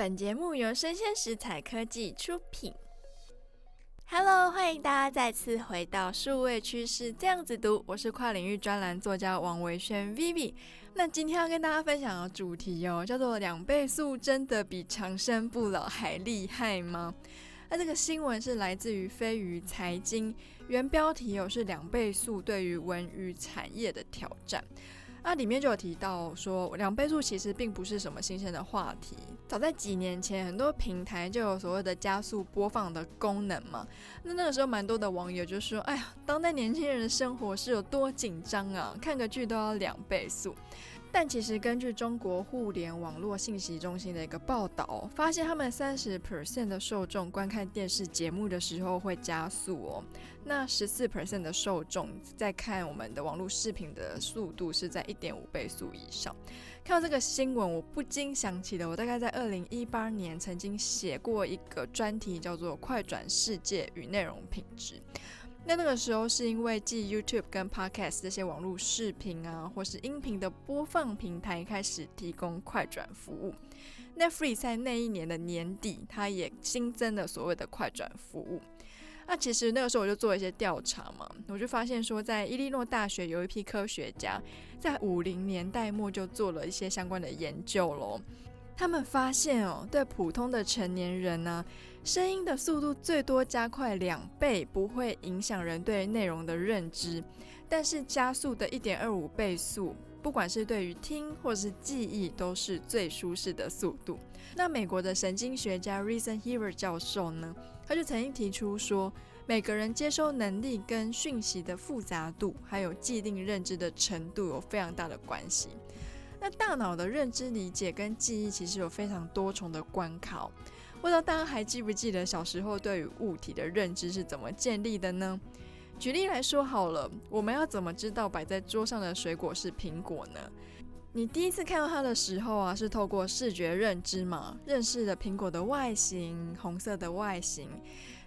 本节目由生鲜食材科技出品。Hello，欢迎大家再次回到数位趋势这样子读，我是跨领域专栏作家王维轩 Vivi。那今天要跟大家分享的主题哦，叫做“两倍速真的比长生不老还厉害吗？”那这个新闻是来自于飞鱼财经，原标题有是“两倍速对于文娱产业的挑战”。那里面就有提到说，两倍速其实并不是什么新鲜的话题。早在几年前，很多平台就有所谓的加速播放的功能嘛。那那个时候，蛮多的网友就说：“哎呀，当代年轻人的生活是有多紧张啊？看个剧都要两倍速。”但其实根据中国互联网络信息中心的一个报道，发现他们三十 percent 的受众观看电视节目的时候会加速哦，那十四 percent 的受众在看我们的网络视频的速度是在一点五倍速以上。看到这个新闻，我不禁想起了我大概在二零一八年曾经写过一个专题，叫做《快转世界与内容品质》。那那个时候是因为继 YouTube 跟 Podcast 这些网络视频啊，或是音频的播放平台开始提供快转服务，Netflix 在那一年的年底，它也新增了所谓的快转服务。那其实那个时候我就做一些调查嘛，我就发现说，在伊利诺大学有一批科学家在五零年代末就做了一些相关的研究喽。他们发现哦，对普通的成年人呢，声音的速度最多加快两倍，不会影响人对内容的认知。但是加速的一点二五倍速，不管是对于听或是记忆，都是最舒适的速度。那美国的神经学家 Reason Heaver 教授呢，他就曾经提出说，每个人接收能力跟讯息的复杂度，还有既定认知的程度有非常大的关系。那大脑的认知理解跟记忆其实有非常多重的关卡，不知道大家还记不记得小时候对于物体的认知是怎么建立的呢？举例来说好了，我们要怎么知道摆在桌上的水果是苹果呢？你第一次看到它的时候啊，是透过视觉认知嘛，认识了苹果的外形，红色的外形。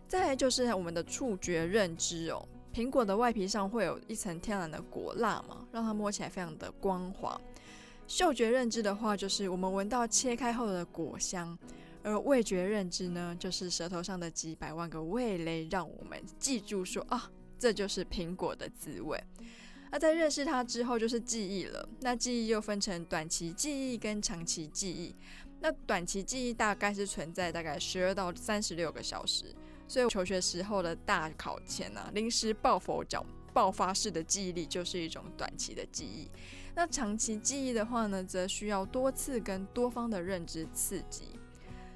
再来就是我们的触觉认知哦，苹果的外皮上会有一层天然的果蜡嘛，让它摸起来非常的光滑。嗅觉认知的话，就是我们闻到切开后的果香；而味觉认知呢，就是舌头上的几百万个味蕾，让我们记住说啊，这就是苹果的滋味。那在认识它之后，就是记忆了。那记忆又分成短期记忆跟长期记忆。那短期记忆大概是存在大概十二到三十六个小时。所以求学时候的大考前啊，临时抱佛脚。爆发式的记忆力就是一种短期的记忆，那长期记忆的话呢，则需要多次跟多方的认知刺激。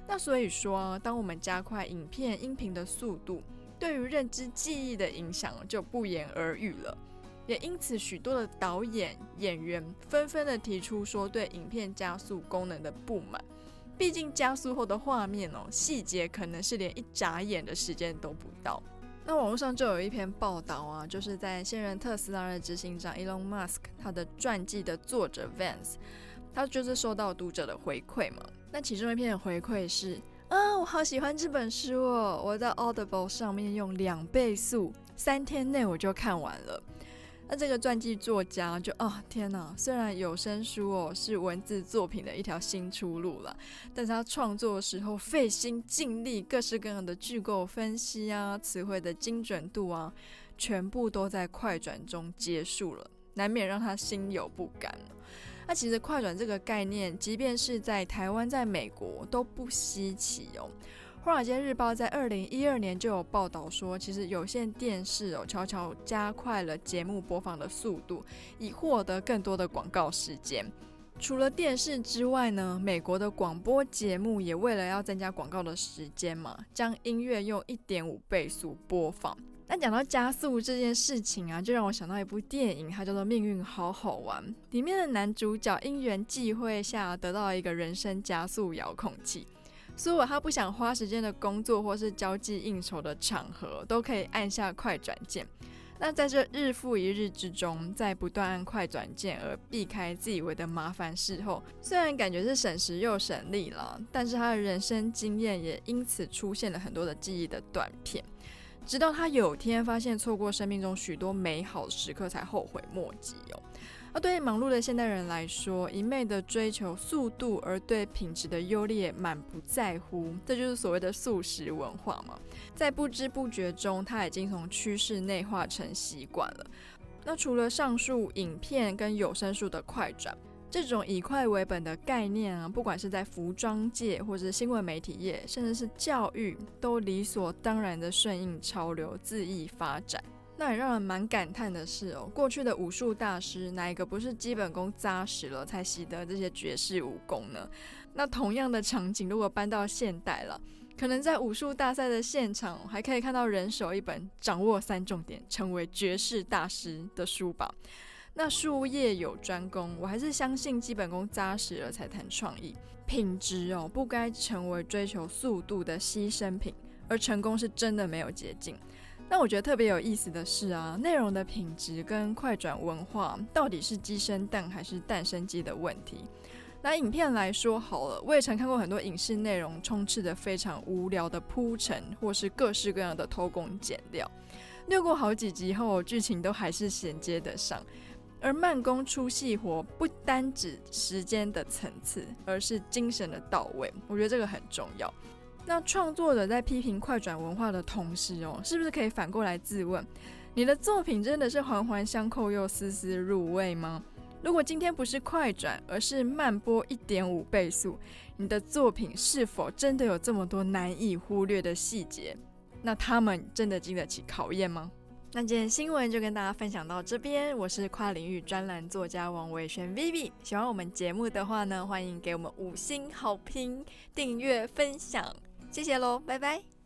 那所以说，当我们加快影片、音频的速度，对于认知记忆的影响就不言而喻了。也因此，许多的导演、演员纷纷的提出说，对影片加速功能的不满。毕竟加速后的画面哦，细节可能是连一眨眼的时间都不到。那网络上就有一篇报道啊，就是在现任特斯拉的执行长 Elon Musk 他的传记的作者 Vance，他就是收到读者的回馈嘛。那其中一篇回馈是啊，我好喜欢这本书哦，我在 Audible 上面用两倍速，三天内我就看完了。那这个传记作家就啊，天哪！虽然有声书哦是文字作品的一条新出路了，但是他创作的时候费心尽力，各式各样的句构分析啊，词汇的精准度啊，全部都在快转中结束了，难免让他心有不甘。那其实快转这个概念，即便是在台湾、在美国都不稀奇哦。《华尔街日报》在二零一二年就有报道说，其实有线电视哦悄悄加快了节目播放的速度，以获得更多的广告时间。除了电视之外呢，美国的广播节目也为了要增加广告的时间嘛，将音乐用一点五倍速播放。那讲到加速这件事情啊，就让我想到一部电影，它叫做《命运好好玩》，里面的男主角因缘际会下得到了一个人生加速遥控器。所以，他不想花时间的工作或是交际应酬的场合，都可以按下快转键。那在这日复一日之中，在不断按快转键而避开自以为的麻烦事后，虽然感觉是省时又省力了，但是他的人生经验也因此出现了很多的记忆的断片。直到他有天发现错过生命中许多美好时刻，才后悔莫及哦。而对忙碌的现代人来说，一昧的追求速度，而对品质的优劣满不在乎，这就是所谓的速食文化嘛。在不知不觉中，他已经从趋势内化成习惯了。那除了上述影片跟有声书的快转，这种以快为本的概念啊，不管是在服装界，或者是新闻媒体业，甚至是教育，都理所当然的顺应潮流，恣意发展。那也让人蛮感叹的是哦，过去的武术大师哪一个不是基本功扎实了才习得这些绝世武功呢？那同样的场景如果搬到现代了，可能在武术大赛的现场还可以看到人手一本掌握三重点成为绝世大师的书吧。那术业有专攻，我还是相信基本功扎实了才谈创意品质哦，不该成为追求速度的牺牲品，而成功是真的没有捷径。那我觉得特别有意思的是啊，内容的品质跟快转文化到底是鸡生蛋还是蛋生鸡的问题。拿影片来说好了，我也曾看过很多影视内容充斥着非常无聊的铺陈，或是各式各样的偷工减料。略过好几集后，剧情都还是衔接得上。而慢工出细活不单指时间的层次，而是精神的到位。我觉得这个很重要。那创作者在批评快转文化的同时哦，是不是可以反过来自问，你的作品真的是环环相扣又丝丝入味吗？如果今天不是快转，而是慢播一点五倍速，你的作品是否真的有这么多难以忽略的细节？那他们真的经得起考验吗？那今天新闻就跟大家分享到这边，我是跨领域专栏作家王伟轩 Vivi。喜欢我们节目的话呢，欢迎给我们五星好评、订阅、分享。谢谢喽，拜拜。